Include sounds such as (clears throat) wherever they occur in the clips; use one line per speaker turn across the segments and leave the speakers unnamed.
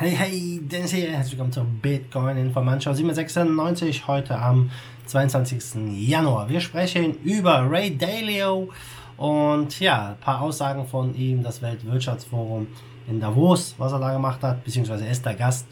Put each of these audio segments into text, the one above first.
Hey, hey, Dennis hier. Herzlich willkommen zur Bitcoin Information 796 heute am 22. Januar. Wir sprechen über Ray Dalio und ja, ein paar Aussagen von ihm, das Weltwirtschaftsforum in Davos, was er da gemacht hat, beziehungsweise er ist der Gast.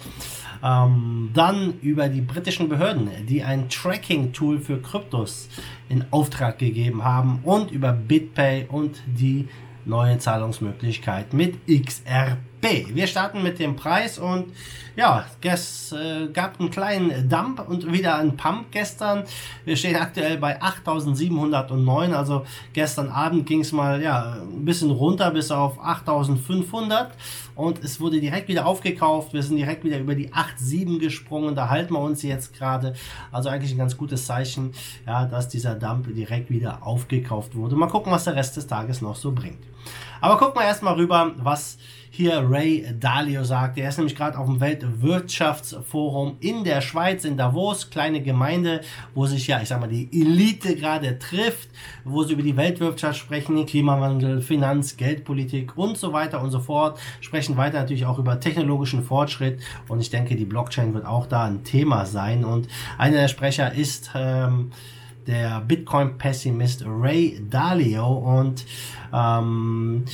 Ähm, dann über die britischen Behörden, die ein Tracking-Tool für Kryptos in Auftrag gegeben haben und über BitPay und die neue Zahlungsmöglichkeit mit XRP. Wir starten mit dem Preis und ja, es äh, gab einen kleinen Dump und wieder einen Pump gestern. Wir stehen aktuell bei 8709, also gestern Abend ging es mal ja, ein bisschen runter bis auf 8500 und es wurde direkt wieder aufgekauft. Wir sind direkt wieder über die 8,7 gesprungen. Da halten wir uns jetzt gerade. Also eigentlich ein ganz gutes Zeichen, ja, dass dieser Dump direkt wieder aufgekauft wurde. Mal gucken, was der Rest des Tages noch so bringt. Aber gucken wir erstmal rüber, was hier Ray Dalio sagt. Er ist nämlich gerade auf dem Weltwirtschaftsforum in der Schweiz, in Davos, kleine Gemeinde, wo sich ja, ich sag mal, die Elite gerade trifft, wo sie über die Weltwirtschaft sprechen, Klimawandel, Finanz, Geldpolitik und so weiter und so fort. Sprechen weiter natürlich auch über technologischen Fortschritt und ich denke, die Blockchain wird auch da ein Thema sein. Und einer der Sprecher ist ähm, der Bitcoin-Pessimist Ray Dalio und ähm,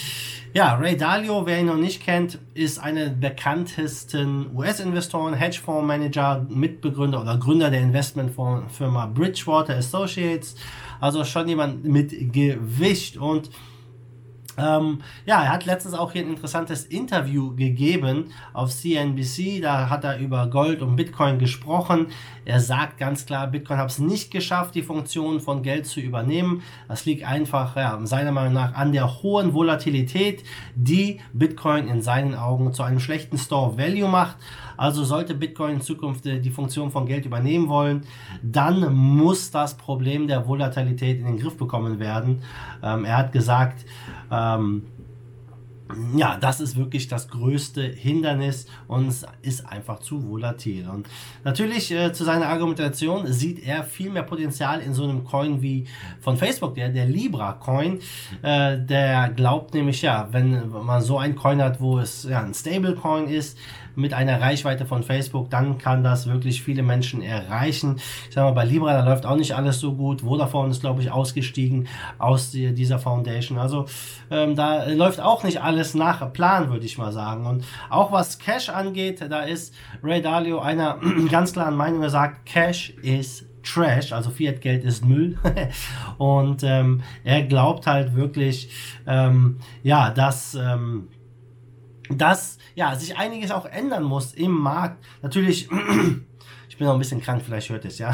ja, Ray Dalio, wer ihn noch nicht kennt, ist einer der bekanntesten US-Investoren, Hedgefondsmanager, Mitbegründer oder Gründer der Investmentfirma Bridgewater Associates. Also schon jemand mit Gewicht und ähm, ja, er hat letztens auch hier ein interessantes Interview gegeben auf CNBC. Da hat er über Gold und Bitcoin gesprochen. Er sagt ganz klar, Bitcoin hat es nicht geschafft, die Funktion von Geld zu übernehmen. Das liegt einfach, ja, seiner Meinung nach an der hohen Volatilität, die Bitcoin in seinen Augen zu einem schlechten Store Value macht. Also sollte Bitcoin in Zukunft die Funktion von Geld übernehmen wollen, dann muss das Problem der Volatilität in den Griff bekommen werden. Ähm, er hat gesagt, ähm, ja, das ist wirklich das größte Hindernis und es ist einfach zu volatil. Und natürlich äh, zu seiner Argumentation sieht er viel mehr Potenzial in so einem Coin wie von Facebook, der, der Libra Coin. Äh, der glaubt nämlich, ja, wenn man so ein Coin hat, wo es ja, ein Stable Coin ist, mit einer Reichweite von Facebook, dann kann das wirklich viele Menschen erreichen. Ich sag mal, bei Libra, da läuft auch nicht alles so gut. Vodafone ist, glaube ich, ausgestiegen aus dieser Foundation. Also ähm, da läuft auch nicht alles nach Plan, würde ich mal sagen. Und auch was Cash angeht, da ist Ray Dalio einer (clears throat) ganz klaren Meinung, er sagt, Cash ist Trash, also Fiat-Geld ist Müll. (laughs) und ähm, er glaubt halt wirklich, ähm, ja, dass ähm, dass ja, sich einiges auch ändern muss im Markt. Natürlich ich (clears throat) bin noch ein bisschen krank, vielleicht hört es, ja.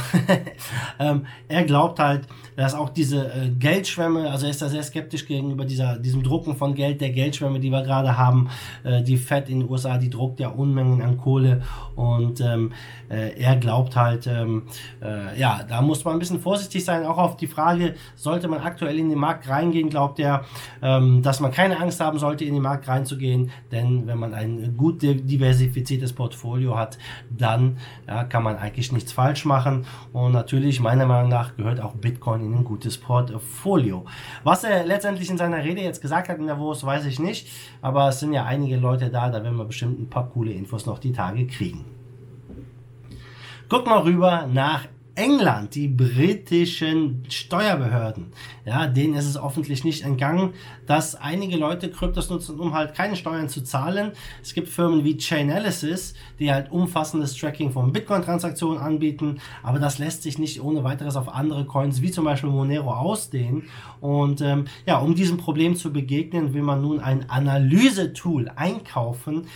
(laughs) ähm, er glaubt halt, dass auch diese äh, Geldschwämme, also er ist da sehr skeptisch gegenüber dieser, diesem Drucken von Geld, der Geldschwämme, die wir gerade haben. Äh, die Fed in den USA, die druckt ja Unmengen an Kohle und ähm, äh, er glaubt halt, ähm, äh, ja, da muss man ein bisschen vorsichtig sein, auch auf die Frage, sollte man aktuell in den Markt reingehen, glaubt er, ähm, dass man keine Angst haben sollte, in den Markt reinzugehen, denn wenn man ein gut diversifiziertes Portfolio hat, dann ja, kann man eigentlich nichts falsch machen. Und natürlich, meiner Meinung nach, gehört auch Bitcoin in ein gutes Portfolio. Was er letztendlich in seiner Rede jetzt gesagt hat in Davos, weiß ich nicht. Aber es sind ja einige Leute da, da werden wir bestimmt ein paar coole Infos noch die Tage kriegen. Guck mal rüber nach England, die britischen Steuerbehörden, ja, denen ist es offensichtlich nicht entgangen, dass einige Leute Kryptos nutzen, um halt keine Steuern zu zahlen. Es gibt Firmen wie Chainalysis, die halt umfassendes Tracking von Bitcoin-Transaktionen anbieten, aber das lässt sich nicht ohne weiteres auf andere Coins wie zum Beispiel Monero ausdehnen. Und ähm, ja, um diesem Problem zu begegnen, will man nun ein Analyse-Tool einkaufen,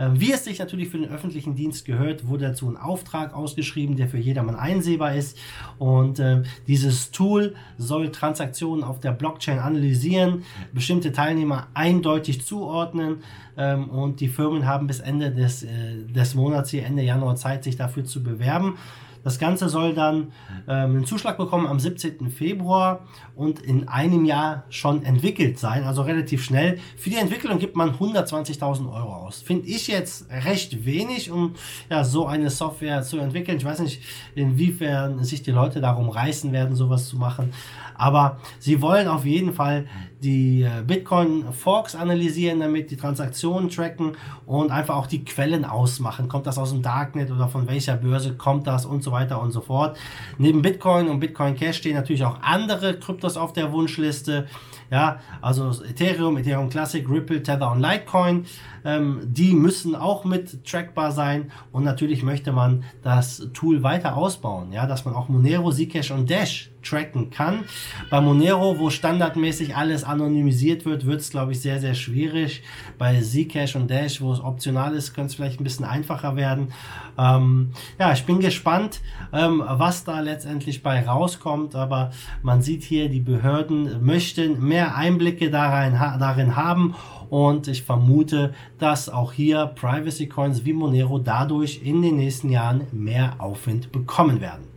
ähm, wie es sich natürlich für den öffentlichen Dienst gehört, wurde dazu ein Auftrag ausgeschrieben, der für jedermann einsehbar ist. Und äh, dieses Tool soll Transaktionen auf der Blockchain analysieren, bestimmte Teilnehmer eindeutig zuordnen. Ähm, und die Firmen haben bis Ende des, äh, des Monats hier, Ende Januar, Zeit, sich dafür zu bewerben. Das Ganze soll dann ähm, einen Zuschlag bekommen am 17. Februar und in einem Jahr schon entwickelt sein, also relativ schnell. Für die Entwicklung gibt man 120.000 Euro aus. Finde ich jetzt recht wenig, um ja, so eine Software zu entwickeln. Ich weiß nicht, inwiefern sich die Leute darum reißen werden, sowas zu machen. Aber sie wollen auf jeden Fall die äh, Bitcoin Forks analysieren, damit die Transaktionen tracken und einfach auch die Quellen ausmachen. Kommt das aus dem Darknet oder von welcher Börse kommt das und so weiter und so fort. Neben Bitcoin und Bitcoin Cash stehen natürlich auch andere Kryptos auf der Wunschliste. Ja, also Ethereum, Ethereum Classic, Ripple, Tether und Litecoin. Ähm, die müssen auch mit trackbar sein und natürlich möchte man das Tool weiter ausbauen, ja, dass man auch Monero, Zcash und Dash tracken kann. Bei Monero, wo standardmäßig alles anonymisiert wird, wird es, glaube ich, sehr, sehr schwierig. Bei Zcash und Dash, wo es optional ist, könnte es vielleicht ein bisschen einfacher werden. Ähm, ja, ich bin gespannt, ähm, was da letztendlich bei rauskommt, aber man sieht hier, die Behörden möchten mehr Einblicke darin, darin haben und ich vermute, dass auch hier Privacy Coins wie Monero dadurch in den nächsten Jahren mehr Aufwind bekommen werden.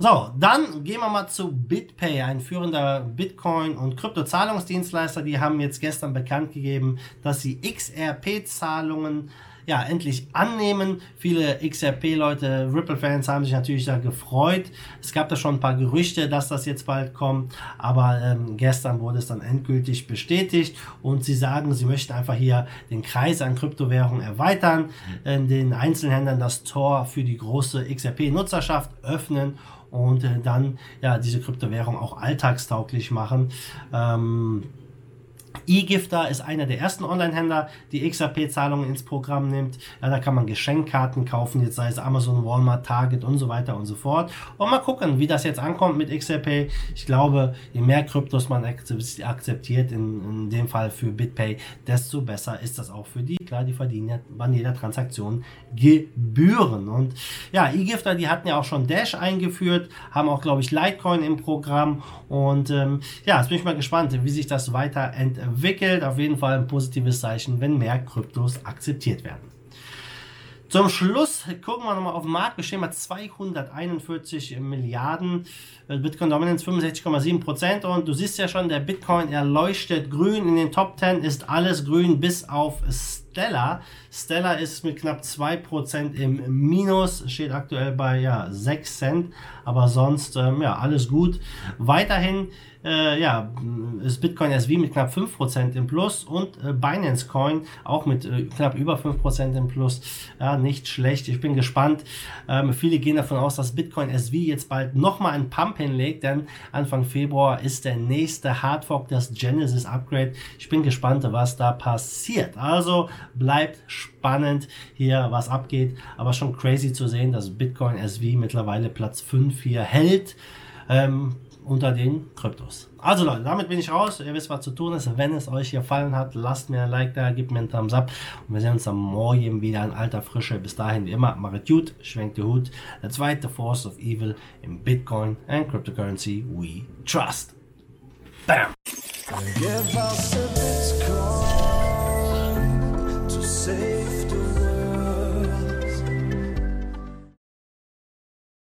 So, dann gehen wir mal zu BitPay, ein führender Bitcoin- und Kryptozahlungsdienstleister. Die haben jetzt gestern bekannt gegeben, dass sie XRP-Zahlungen ja, endlich annehmen. Viele XRP-Leute, Ripple-Fans haben sich natürlich da gefreut. Es gab da schon ein paar Gerüchte, dass das jetzt bald kommt, aber ähm, gestern wurde es dann endgültig bestätigt und sie sagen, sie möchten einfach hier den Kreis an Kryptowährungen erweitern, äh, den Einzelhändlern das Tor für die große XRP-Nutzerschaft öffnen und äh, dann ja diese Kryptowährung auch alltagstauglich machen. Ähm, eGifter ist einer der ersten Online-Händler, die XRP-Zahlungen ins Programm nimmt. Ja, da kann man Geschenkkarten kaufen, jetzt sei es Amazon, Walmart, Target und so weiter und so fort. Und mal gucken, wie das jetzt ankommt mit XRP. Ich glaube, je mehr Kryptos man akzeptiert, in, in dem Fall für BitPay, desto besser ist das auch für die. Klar, die verdienen ja an jeder Transaktion Gebühren. Und ja, eGifter, die hatten ja auch schon Dash eingeführt, haben auch, glaube ich, Litecoin im Programm. Und ähm, ja, jetzt bin ich mal gespannt, wie sich das weiterentwickelt entwickelt. Auf jeden Fall ein positives Zeichen, wenn mehr Kryptos akzeptiert werden. Zum Schluss gucken wir nochmal auf den Markt. Wir stehen bei 241 Milliarden. Bitcoin Dominance 65,7 Prozent. Und du siehst ja schon, der Bitcoin, er leuchtet grün. In den Top 10 ist alles grün bis auf Stellar. Stellar ist mit knapp 2% im Minus, steht aktuell bei ja, 6 Cent. Aber sonst, ähm, ja, alles gut. Weiterhin äh, ja, ist Bitcoin SV mit knapp 5% im Plus und äh, Binance Coin auch mit äh, knapp über 5% im Plus. Ja, nicht schlecht. Ich bin gespannt. Ähm, viele gehen davon aus, dass Bitcoin SV jetzt bald nochmal einen Pump hinlegt, denn Anfang Februar ist der nächste Hardfork, das Genesis Upgrade. Ich bin gespannt, was da passiert. Also bleibt spannend hier, was abgeht. Aber schon crazy zu sehen, dass Bitcoin SV mittlerweile Platz 5 hier hält. Ähm, unter den Kryptos. Also Leute, damit bin ich raus. Ihr wisst, was zu tun ist. Wenn es euch gefallen hat, lasst mir ein Like da, gebt mir einen Thumbs up. Und wir sehen uns am Morgen wieder in alter Frische. Bis dahin, wie immer, macht gut, schwenkt die Hut. Der zweite Force of Evil im Bitcoin and Cryptocurrency we trust. Bam! say